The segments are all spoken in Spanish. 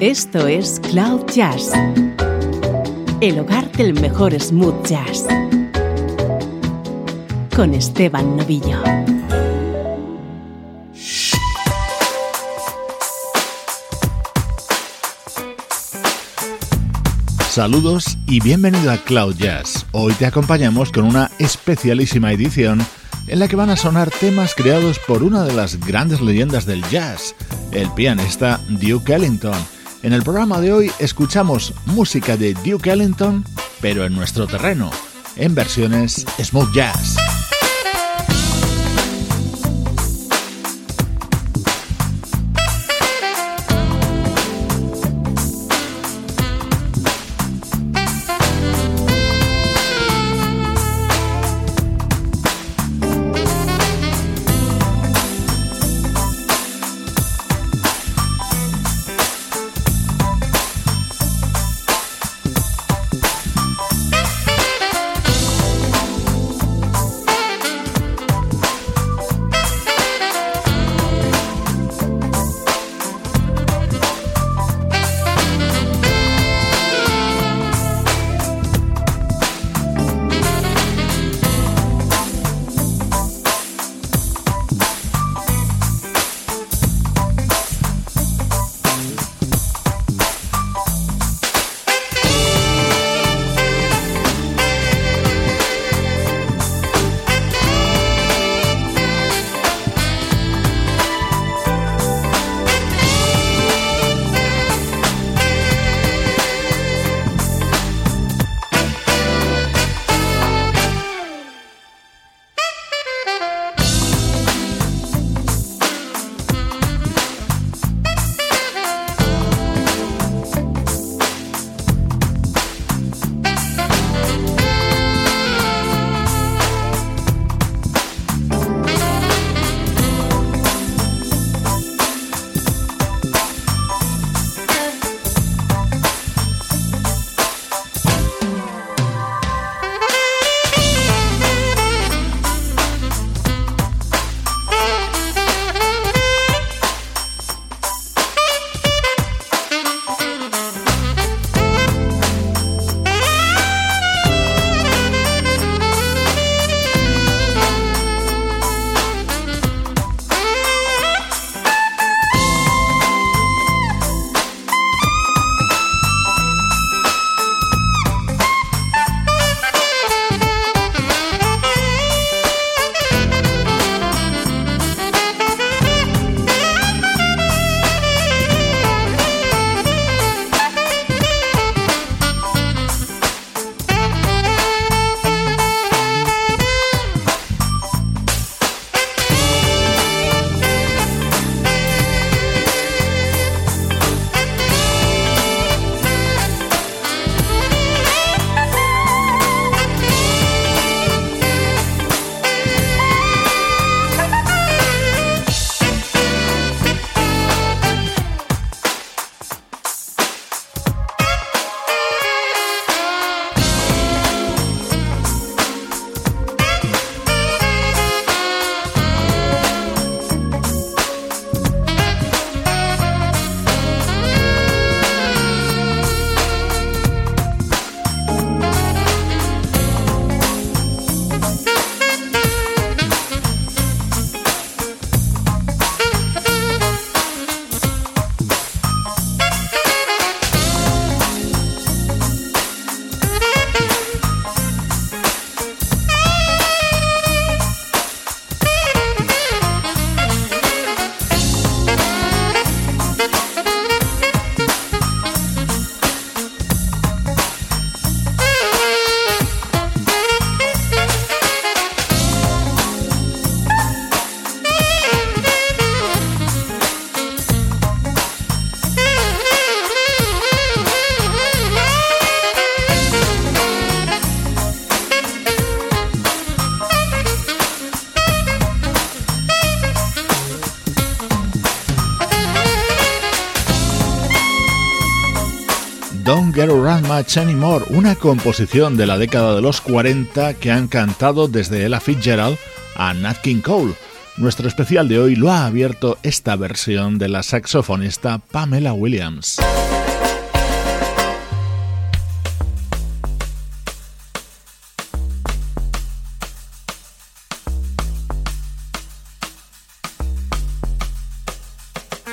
Esto es Cloud Jazz, el hogar del mejor smooth jazz, con Esteban Novillo. Saludos y bienvenido a Cloud Jazz. Hoy te acompañamos con una especialísima edición en la que van a sonar temas creados por una de las grandes leyendas del jazz, el pianista Duke Ellington. En el programa de hoy escuchamos música de Duke Ellington, pero en nuestro terreno, en versiones smooth jazz. Anymore, una composición de la década de los 40 que han cantado desde Ella Fitzgerald a Nat King Cole. Nuestro especial de hoy lo ha abierto esta versión de la saxofonista Pamela Williams.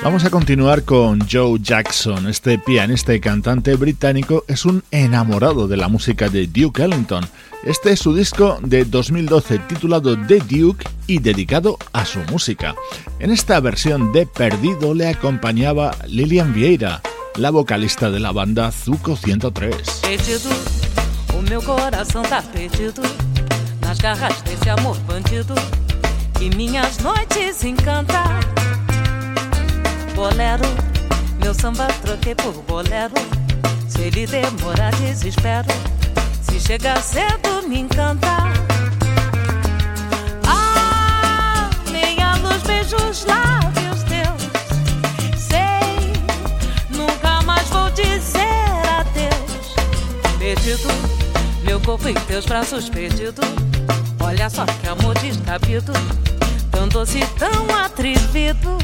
Vamos a continuar con Joe Jackson. Este pianista y cantante británico es un enamorado de la música de Duke Ellington. Este es su disco de 2012 titulado The Duke y dedicado a su música. En esta versión de Perdido le acompañaba Lilian Vieira, la vocalista de la banda Zuko 103. Perdido, o meu coração tá perdido nas garras desse amor bandido que minhas noites encanta. Bolero, meu samba troquei por bolero. Se ele demorar, desespero. Se chegar cedo, me encanta. Ah, meia luz, beijos, lábios teus. Sei, nunca mais vou dizer adeus. Perdido, meu corpo em teus braços perdido. Olha só que amor descabido, tão doce, tão atrevido.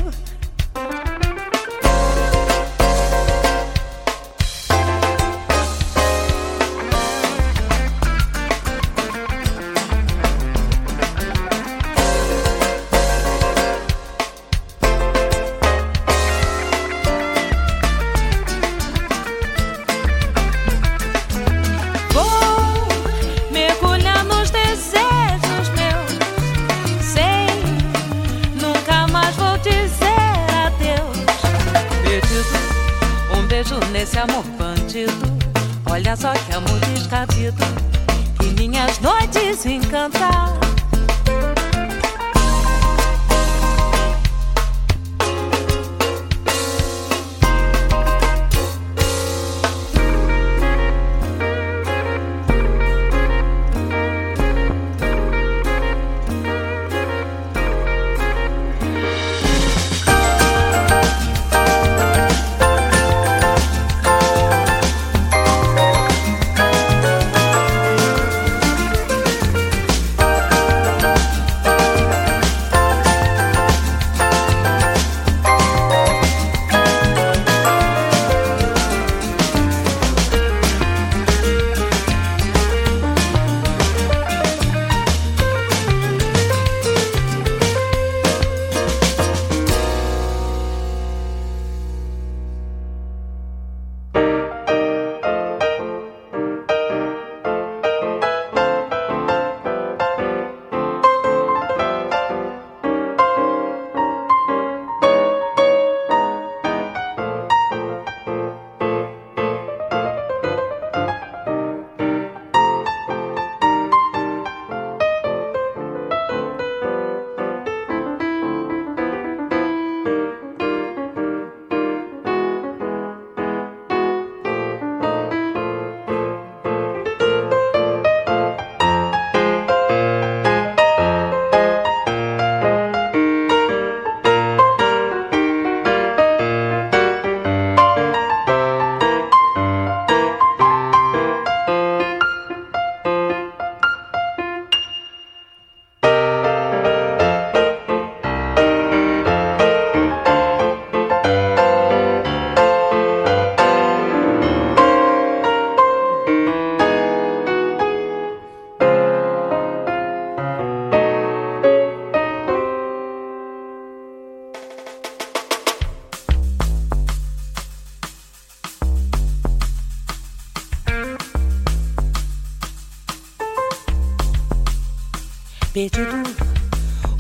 Perdido.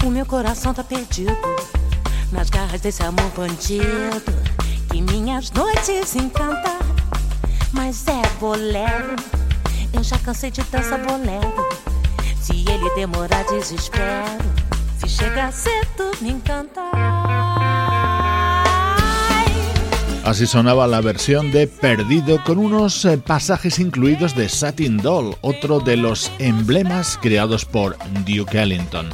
O meu coração tá perdido nas garras desse amor bandido que minhas noites encanta. Mas é bolero, eu já cansei de dançar bolero. Se ele demorar, desespero. Se chegar cedo, me encanta. Así sonaba la versión de Perdido con unos eh, pasajes incluidos de Satin Doll, otro de los emblemas creados por Duke Ellington.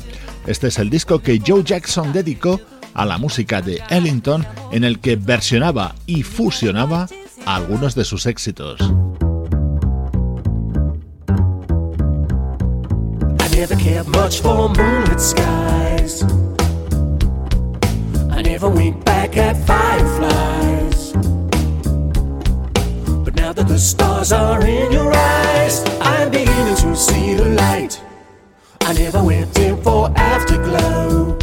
Este es el disco que Joe Jackson dedicó a la música de Ellington en el que versionaba y fusionaba algunos de sus éxitos. back at fireflies. But now that the stars are in your eyes, I'm beginning to see the light. I never went in for afterglow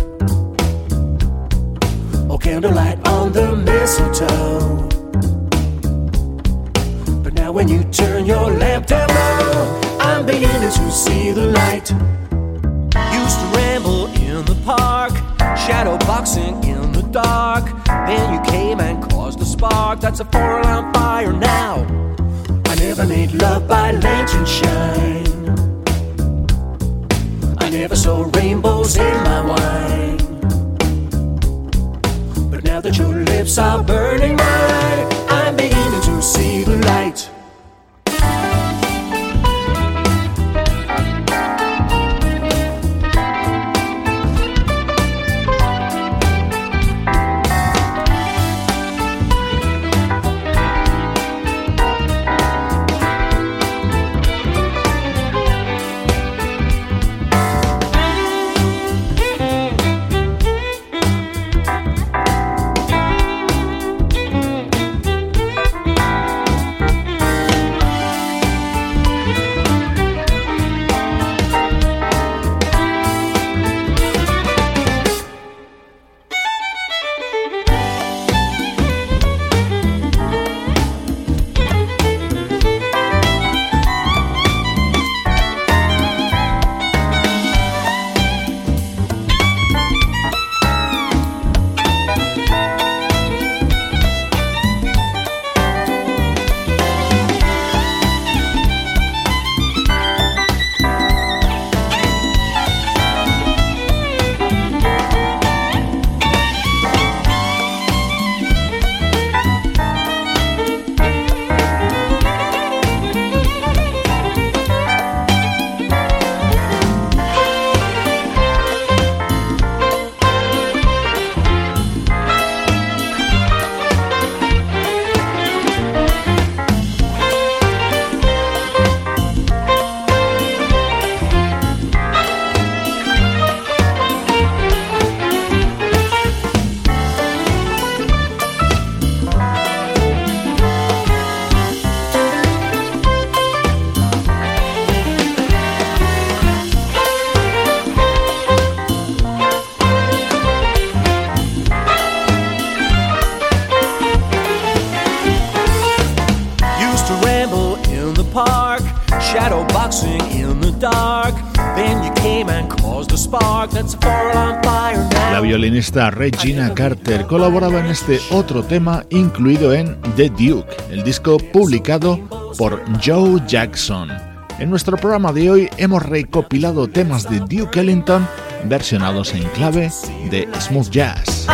or candlelight on the mistletoe. But now when you turn your lamp down low, I'm beginning to see the light. Used to ramble in the park, shadow boxing in dark. Then you came and caused a spark. That's a four alarm fire now. I never made love by lantern shine. I never saw rainbows in my wine. But now that your lips are burning mine, I'm beginning to see the La violinista Regina Carter colaboraba en este otro tema incluido en The Duke, el disco publicado por Joe Jackson. En nuestro programa de hoy hemos recopilado temas de Duke Ellington versionados en clave de smooth jazz.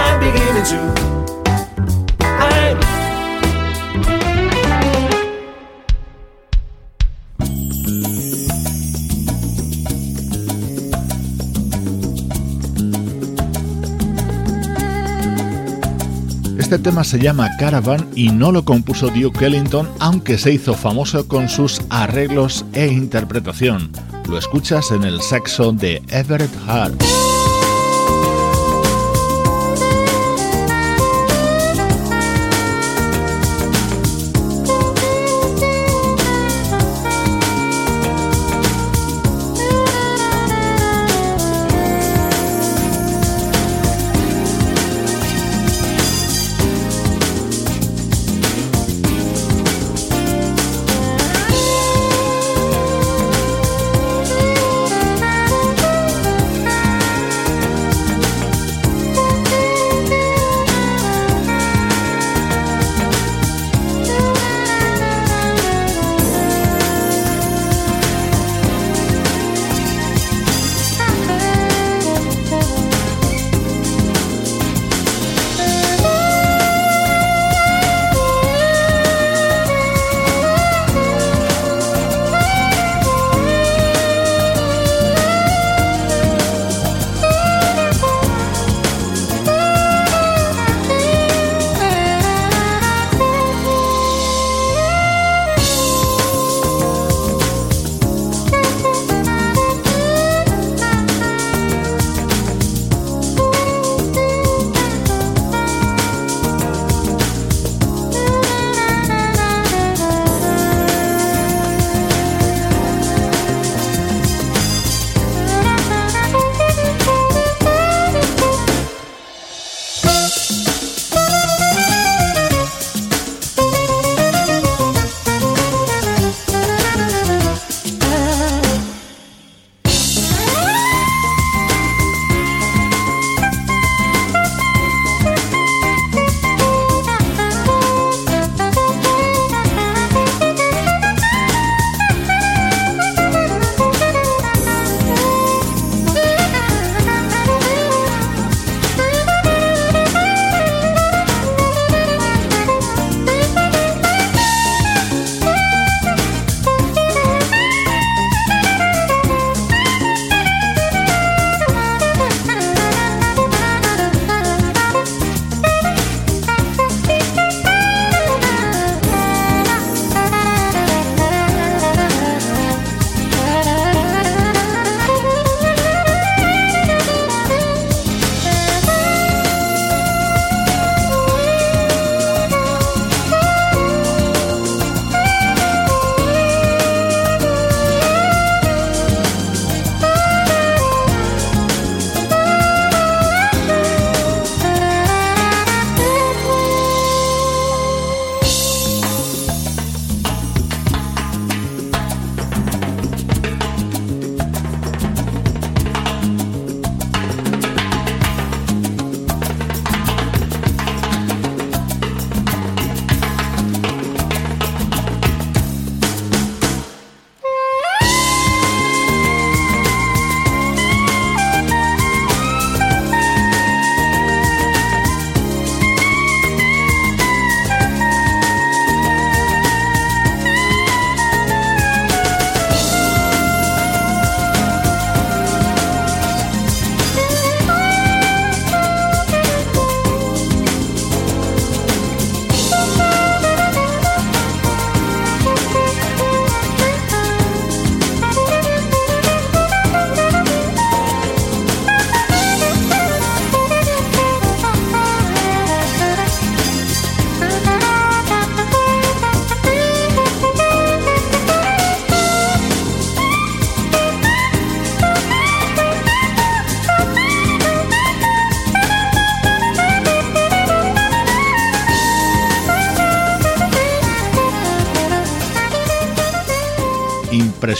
Este tema se llama Caravan y no lo compuso Duke Ellington, aunque se hizo famoso con sus arreglos e interpretación. Lo escuchas en el saxo de Everett Hart.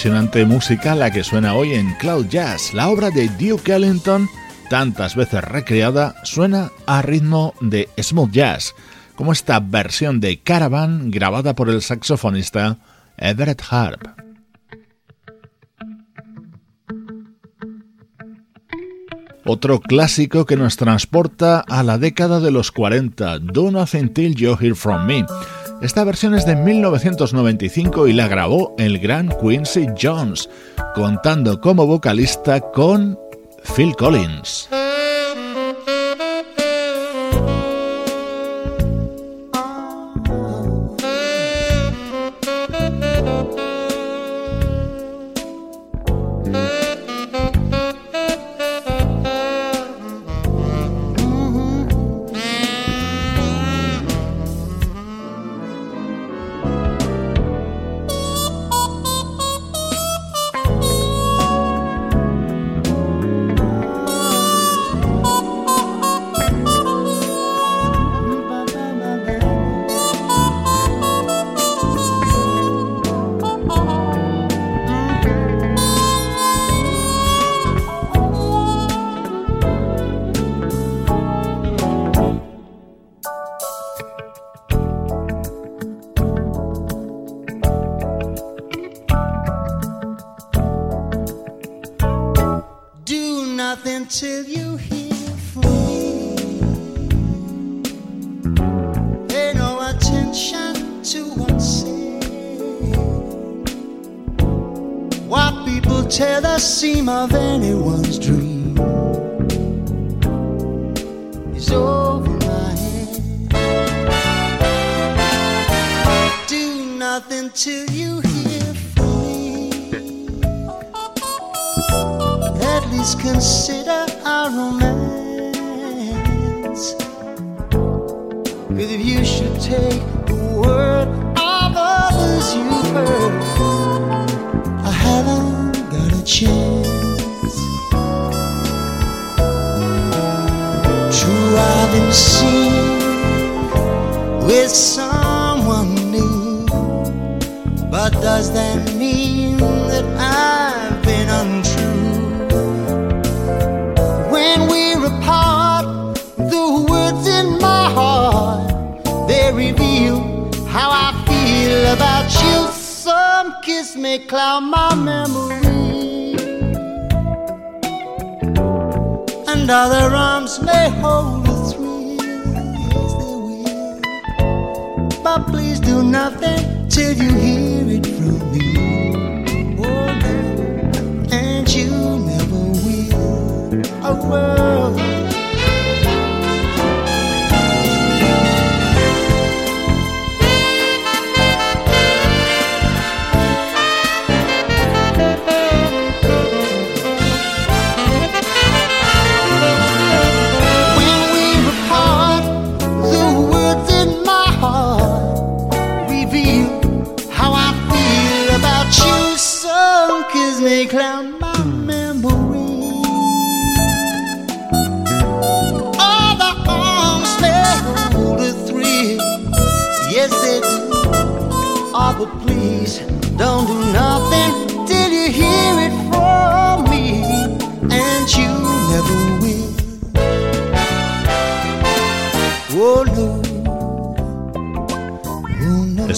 Impresionante música la que suena hoy en Cloud Jazz. La obra de Duke Ellington, tantas veces recreada, suena a ritmo de smooth jazz, como esta versión de Caravan grabada por el saxofonista Everett Harp. Otro clásico que nos transporta a la década de los 40, Do Nothing Till You Hear From Me. Esta versión es de 1995 y la grabó el gran Quincy Jones, contando como vocalista con Phil Collins. Cause if you should take the word of others you've heard, I haven't got a chance. True, I've been seen with someone new, but does that and other arms may hold a thrill. Yes, they will. But please do nothing till you hear it from me. Oh no, and you never will. Oh, well.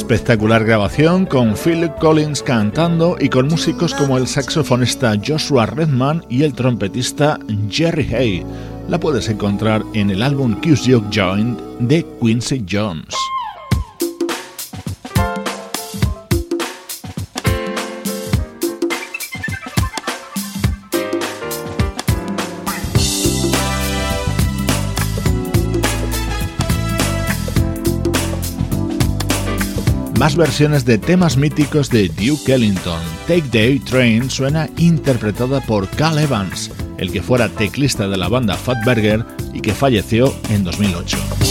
Espectacular grabación con Phil Collins cantando y con músicos como el saxofonista Joshua Redman y el trompetista Jerry Hay. La puedes encontrar en el álbum Cuse Joint de Quincy Jones. Más versiones de temas míticos de Duke Ellington. Take Day Train suena interpretada por Cal Evans, el que fuera teclista de la banda Fatberger y que falleció en 2008.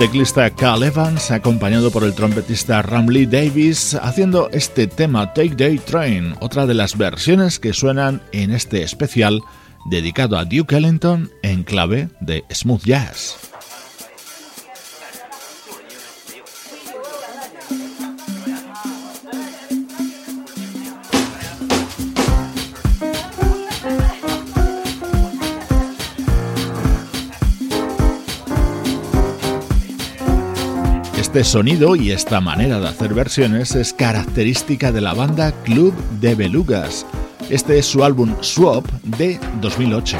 Teclista Cal Evans, acompañado por el trompetista Ramley Davis, haciendo este tema Take Day Train, otra de las versiones que suenan en este especial dedicado a Duke Ellington en clave de smooth jazz. Este sonido y esta manera de hacer versiones es característica de la banda Club de Belugas. Este es su álbum Swap de 2008.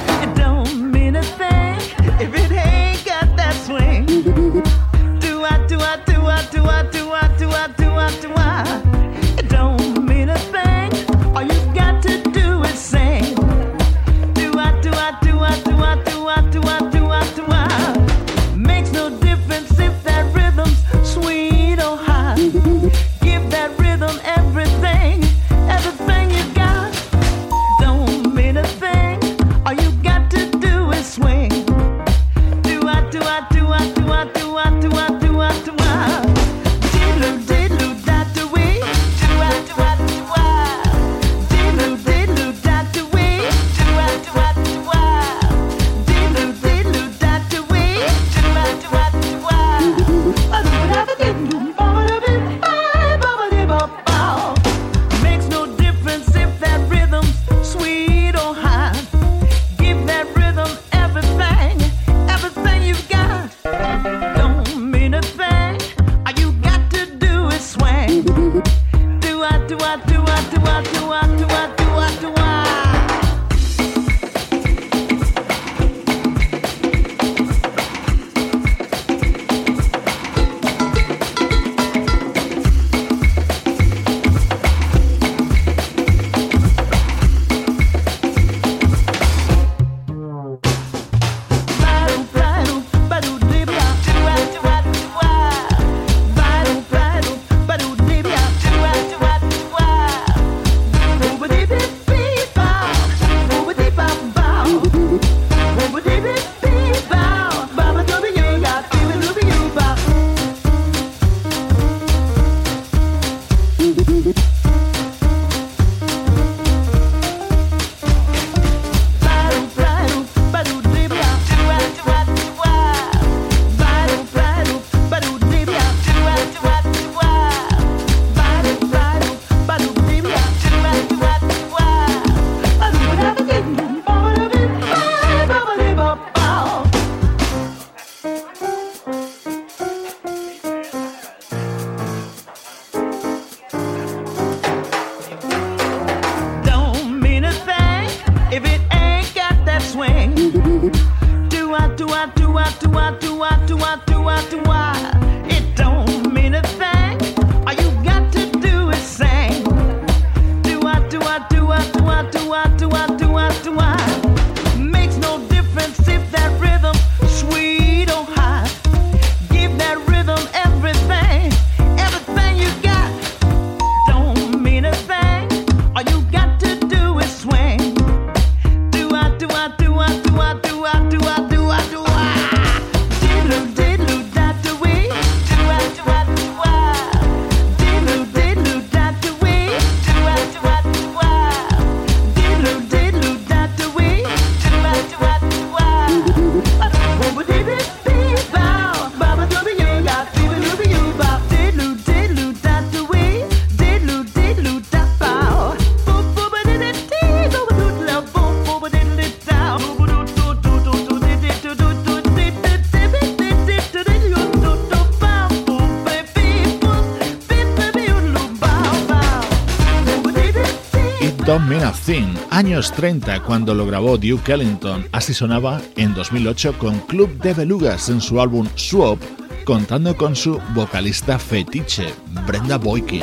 Años 30 cuando lo grabó Duke Ellington. Así sonaba en 2008 con Club de Belugas en su álbum Swap, contando con su vocalista fetiche, Brenda Boykin.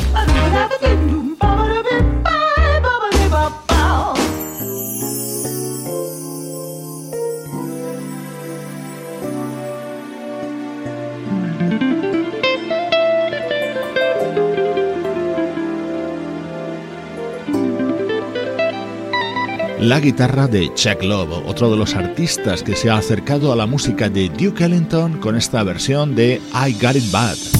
La guitarra de Chuck Love, otro de los artistas que se ha acercado a la música de Duke Ellington con esta versión de I Got It Bad.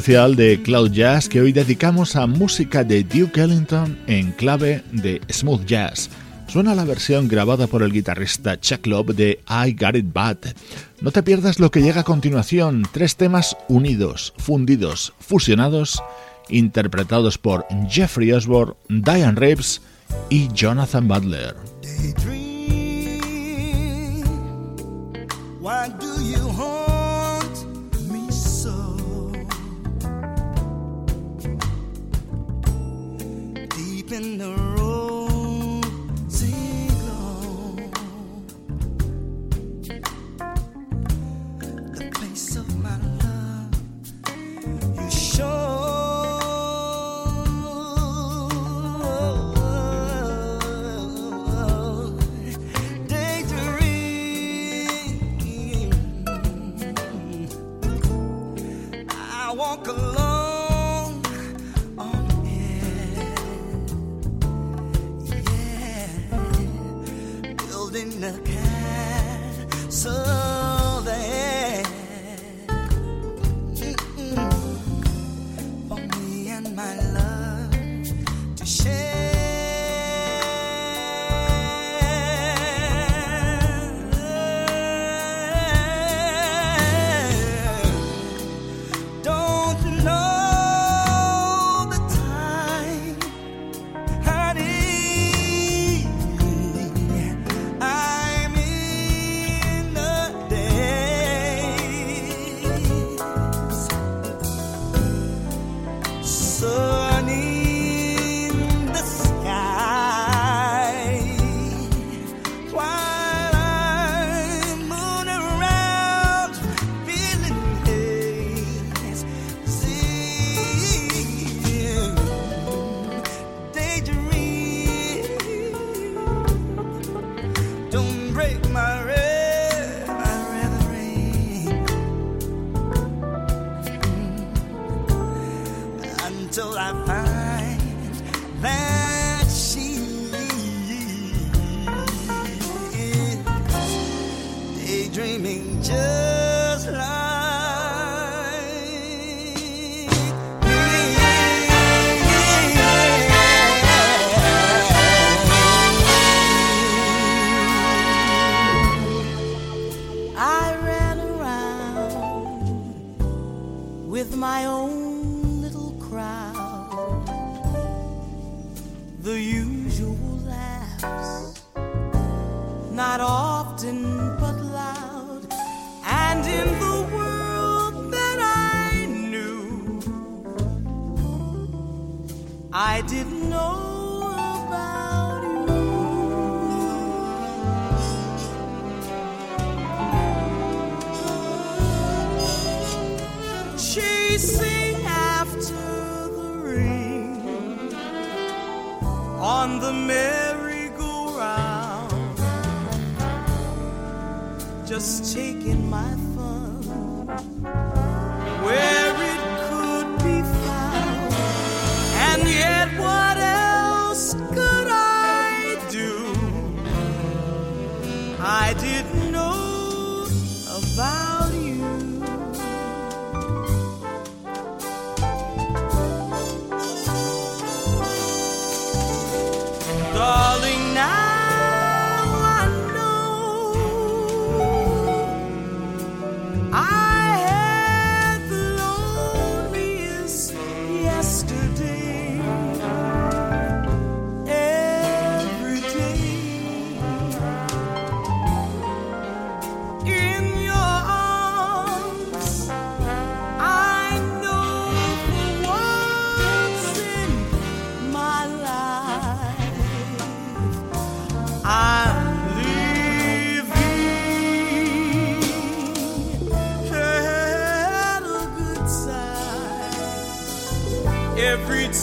Especial de Cloud Jazz que hoy dedicamos a música de Duke Ellington en clave de smooth jazz. Suena la versión grabada por el guitarrista Chuck Love de I Got It Bad. No te pierdas lo que llega a continuación, tres temas unidos, fundidos, fusionados, interpretados por Jeffrey Osborne, Diane Reeves y Jonathan Butler. In the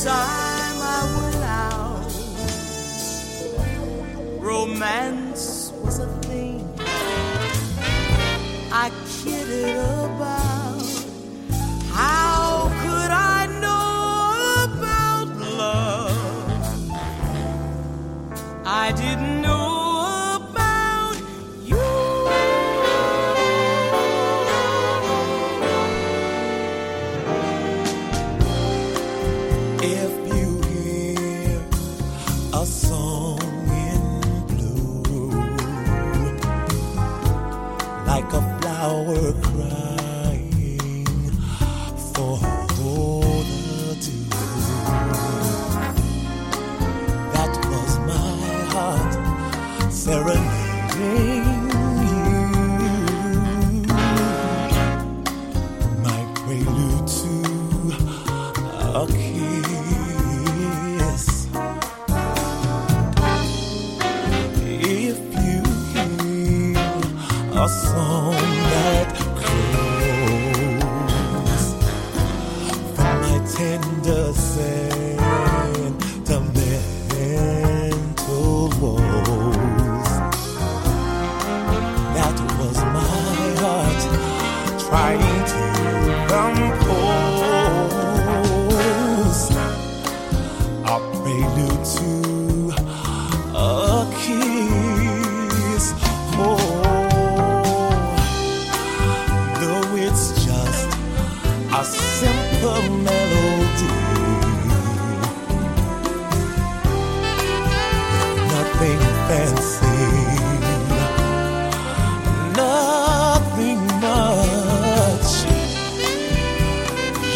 side. a simple melody. Nothing fancy, nothing much.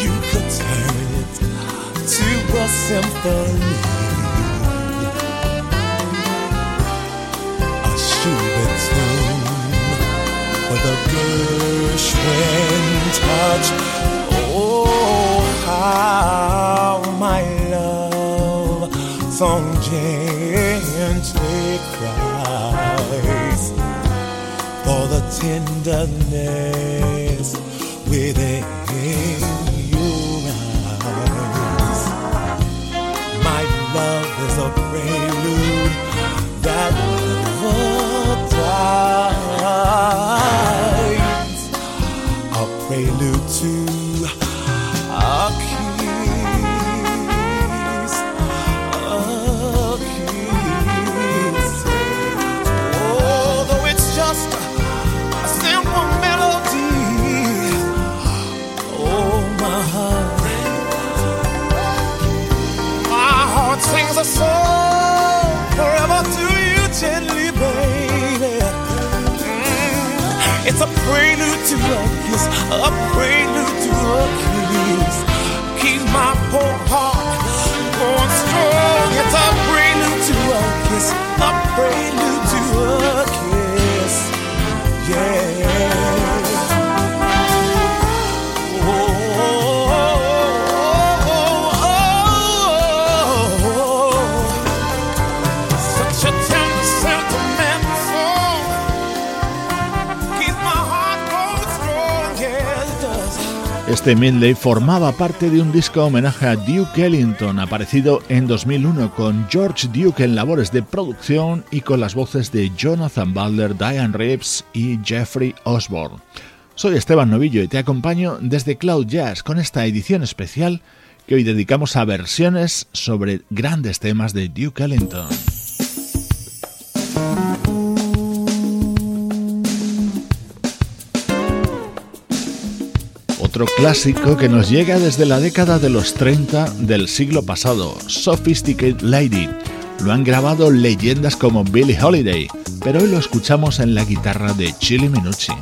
You could turn it to a symphony. A Schubert tune, the Gershwin touch. How my love song gently cries for the tenderness within a prelude to a kiss. Keep my poor heart going strong. It's a prelude to a kiss, a prelude Este medley formaba parte de un disco homenaje a Duke Ellington, aparecido en 2001 con George Duke en labores de producción y con las voces de Jonathan Butler, Diane Reeves y Jeffrey Osborne. Soy Esteban Novillo y te acompaño desde Cloud Jazz con esta edición especial que hoy dedicamos a versiones sobre grandes temas de Duke Ellington. Otro clásico que nos llega desde la década de los 30 del siglo pasado, Sophisticated Lady. Lo han grabado leyendas como Billie Holiday, pero hoy lo escuchamos en la guitarra de Chili Minucci.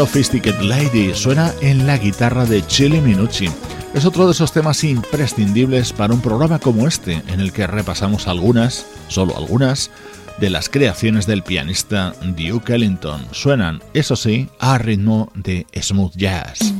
Sophisticated Lady suena en la guitarra de Chili Minucci. Es otro de esos temas imprescindibles para un programa como este, en el que repasamos algunas, solo algunas, de las creaciones del pianista Duke Ellington. Suenan, eso sí, a ritmo de smooth jazz.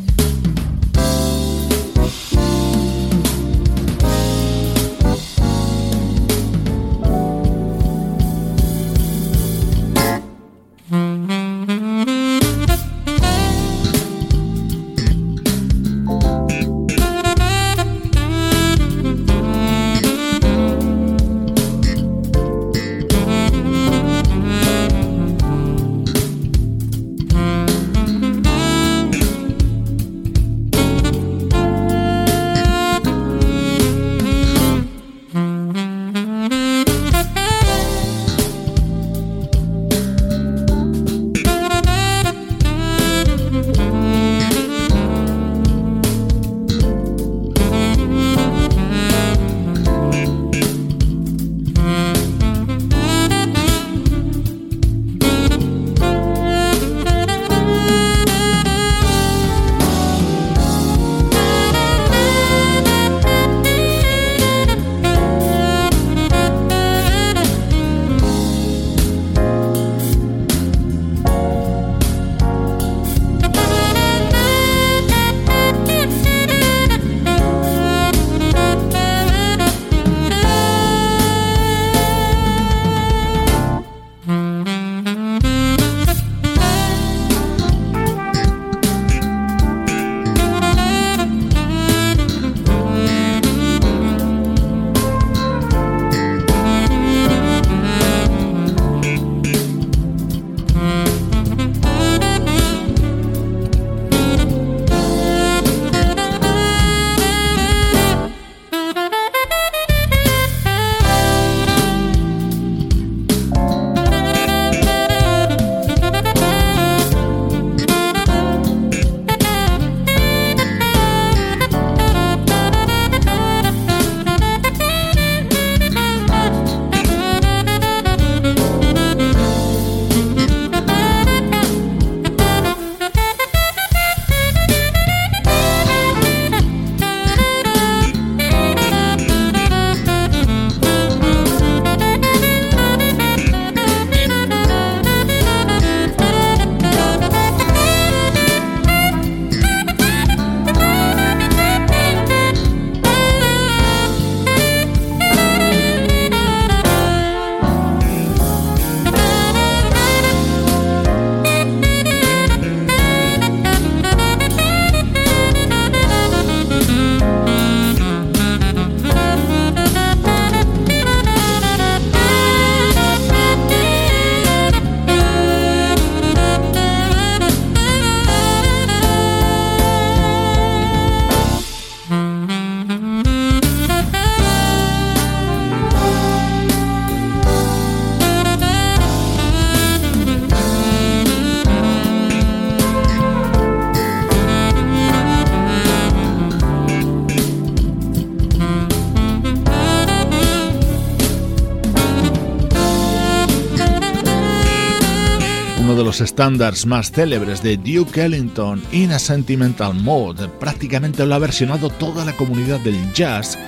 Estándares más célebres de Duke Ellington, In a Sentimental Mode. Prácticamente lo ha versionado toda la comunidad del jazz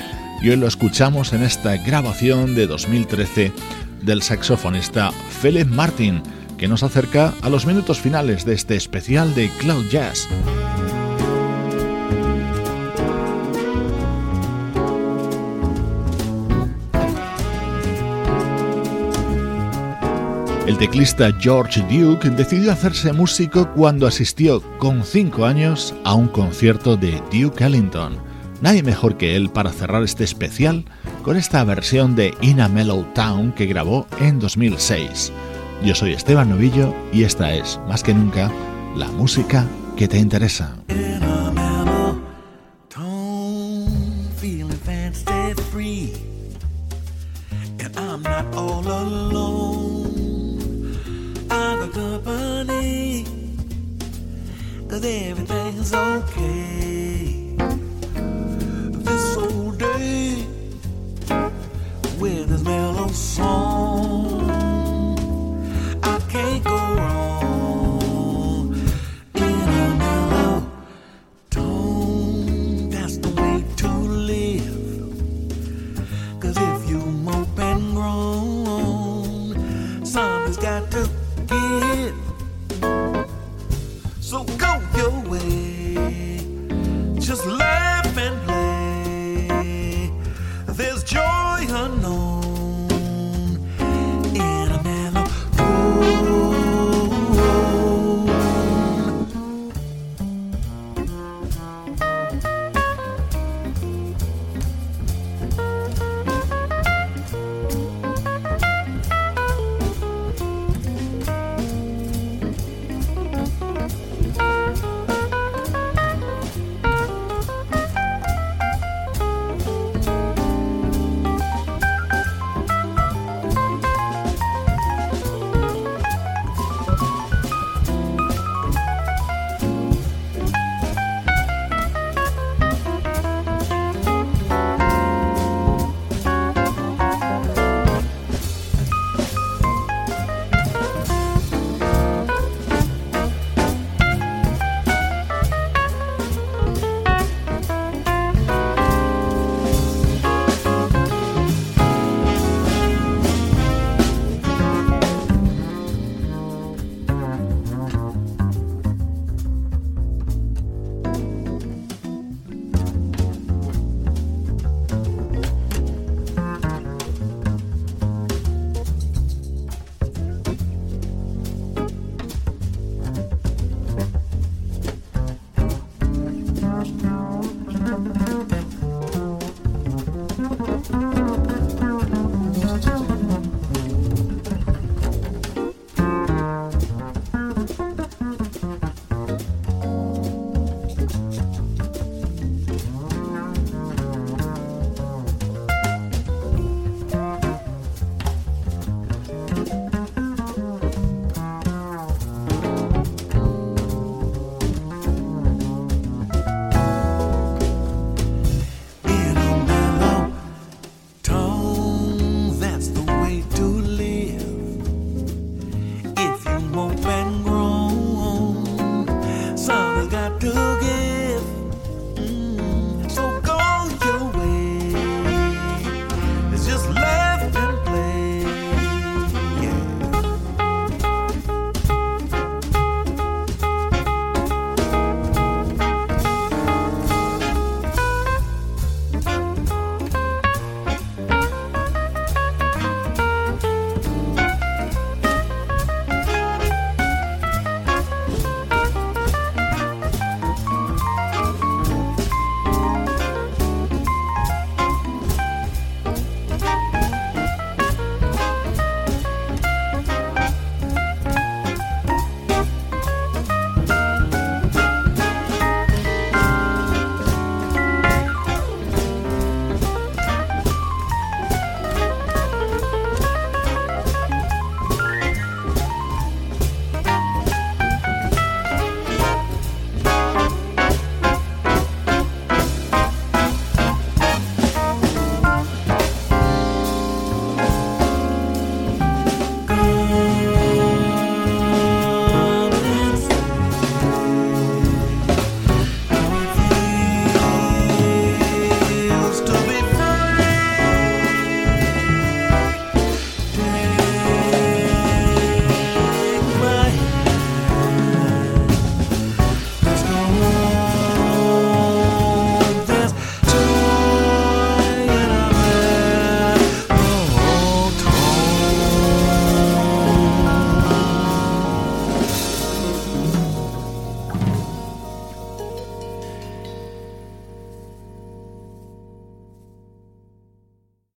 y hoy lo escuchamos en esta grabación de 2013 del saxofonista Philip Martin, que nos acerca a los minutos finales de este especial de Cloud Jazz. El teclista George Duke decidió hacerse músico cuando asistió con 5 años a un concierto de Duke Ellington. Nadie mejor que él para cerrar este especial con esta versión de In a Mellow Town que grabó en 2006. Yo soy Esteban Novillo y esta es, más que nunca, la música que te interesa.